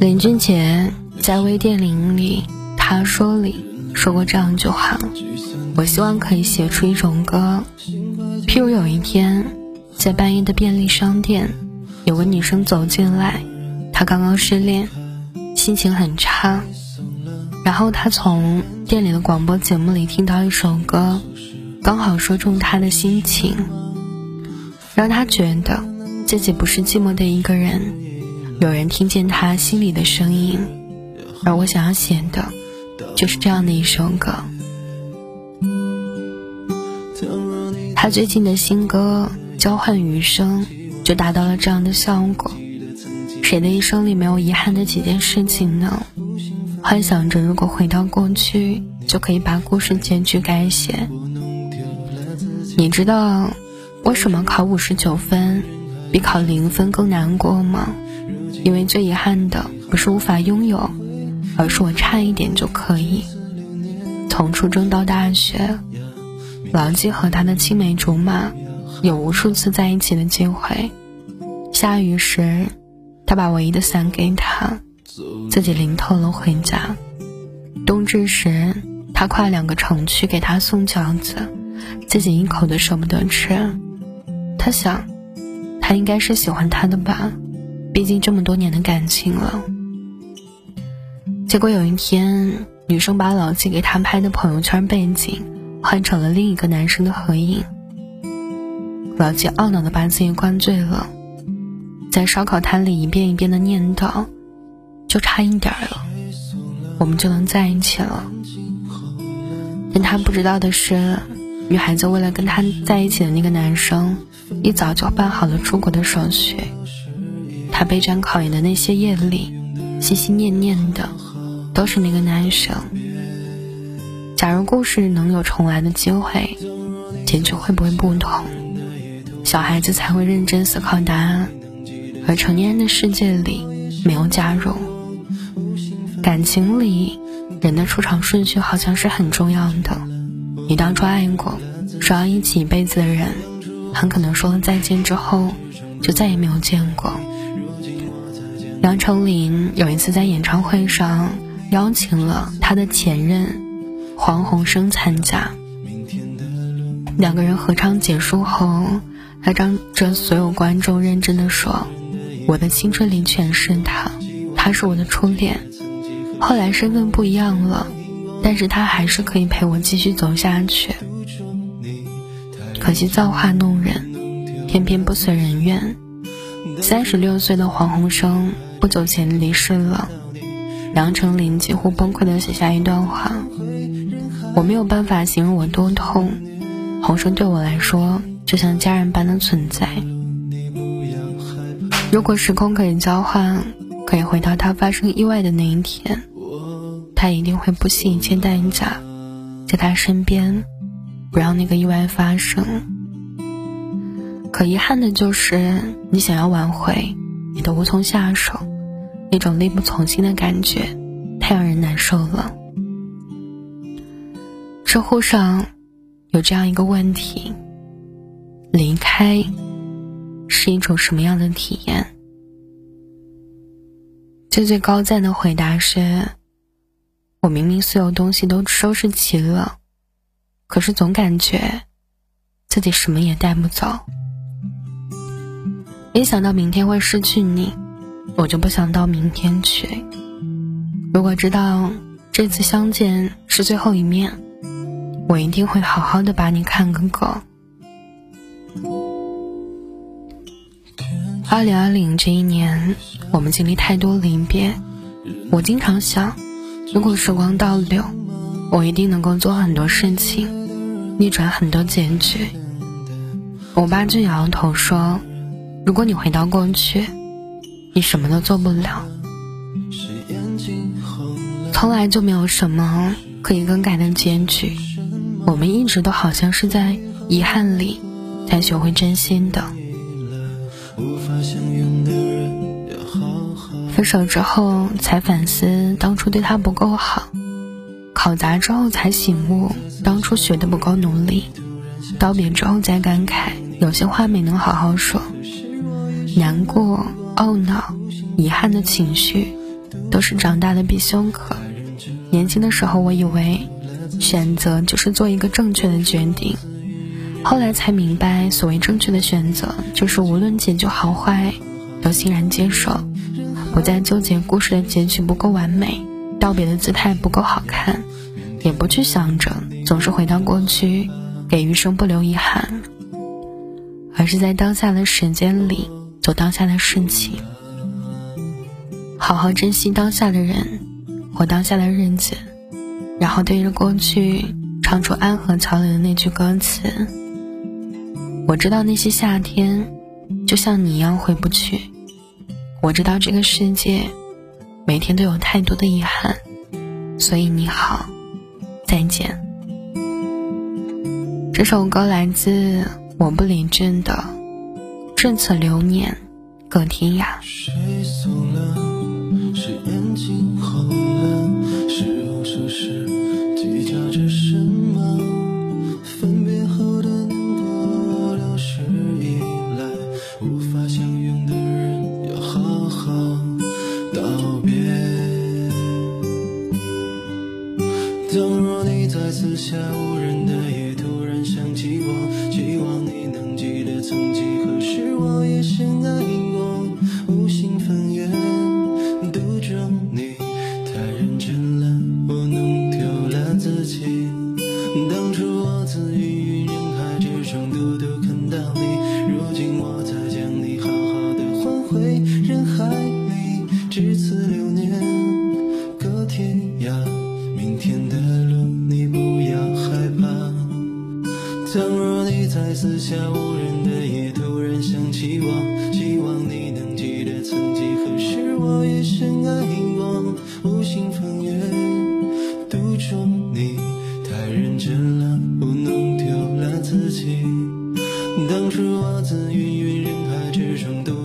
林俊杰在微电影里，他说里说过这样一句话：“我希望可以写出一种歌，譬如有一天，在半夜的便利商店，有个女生走进来，她刚刚失恋，心情很差，然后她从店里的广播节目里听到一首歌，刚好说中她的心情，让她觉得自己不是寂寞的一个人，有人听见他心里的声音，而我想要写的，就是这样的一首歌。”他最近的新歌《交换余生》就达到了这样的效果。谁的一生里没有遗憾的几件事情呢？幻想着如果回到过去，就可以把故事结局改写。你知道为什么考五十九分比考零分更难过吗？因为最遗憾的不是无法拥有，而是我差一点就可以。从初中到大学。牢记和他的青梅竹马有无数次在一起的机会。下雨时，他把唯一的伞给他，自己淋透了回家。冬至时，他跨两个城去给他送饺子，自己一口都舍不得吃。他想，他应该是喜欢他的吧，毕竟这么多年的感情了。结果有一天，女生把老纪给他拍的朋友圈背景。换成了另一个男生的合影。老季懊恼的把自己灌醉了，在烧烤摊里一遍一遍的念叨：“就差一点了，我们就能在一起了。”但他不知道的是，女孩子为了跟他在一起的那个男生，一早就办好了出国的手续。他备战考研的那些夜里，心心念念的都是那个男生。假如故事能有重来的机会，结局会不会不同？小孩子才会认真思考答案，而成年人的世界里没有假如。感情里，人的出场顺序好像是很重要的。你当初爱过，说要一起一辈子的人，很可能说了再见之后，就再也没有见过。杨丞琳有一次在演唱会上邀请了他的前任。黄鸿升参加，两个人合唱结束后，他张着所有观众认真的说：“我的青春里全是他，他是我的初恋。后来身份不一样了，但是他还是可以陪我继续走下去。可惜造化弄人，偏偏不随人愿。三十六岁的黄鸿升不久前离世了，杨丞琳几乎崩溃的写下一段话。”我没有办法形容我多痛，洪生对我来说就像家人般的存在。如果时空可以交换，可以回到他发生意外的那一天，他一定会不惜一切代价，在他身边，不让那个意外发生。可遗憾的就是，你想要挽回，你都无从下手，那种力不从心的感觉，太让人难受了。知乎上有这样一个问题：离开是一种什么样的体验？最最高赞的回答是：我明明所有东西都收拾齐了，可是总感觉自己什么也带不走。一想到明天会失去你，我就不想到明天去。如果知道这次相见是最后一面。我一定会好好的把你看个够。二零二零这一年，我们经历太多离别。我经常想，如果时光倒流，我一定能够做很多事情，逆转很多结局。我爸就摇摇头说：“如果你回到过去，你什么都做不了。从来就没有什么可以更改的结局。”我们一直都好像是在遗憾里才学会珍惜的。分手之后才反思当初对他不够好，考砸之后才醒悟当初学的不够努力，道别之后再感慨有些话没能好好说。难过、懊恼、遗憾的情绪，都是长大的必修课。年轻的时候，我以为选择就是做一个正确的决定，后来才明白，所谓正确的选择，就是无论结局好坏，都欣然接受，不再纠结故事的结局不够完美，道别的姿态不够好看，也不去想着总是回到过去，给余生不留遗憾，而是在当下的时间里做当下的事情，好好珍惜当下的人。活当下的日子，然后对着过去唱出安河桥里的那句歌词。我知道那些夏天，就像你一样回不去。我知道这个世界，每天都有太多的遗憾。所以你好，再见。这首歌来自我不理智的《至此流年各天涯》。到你，如今我才将你好好的还回人海里，至此流年各天涯，明天的路你不要害怕。倘若你在四下无人的夜突然想起我，自芸芸人海之中，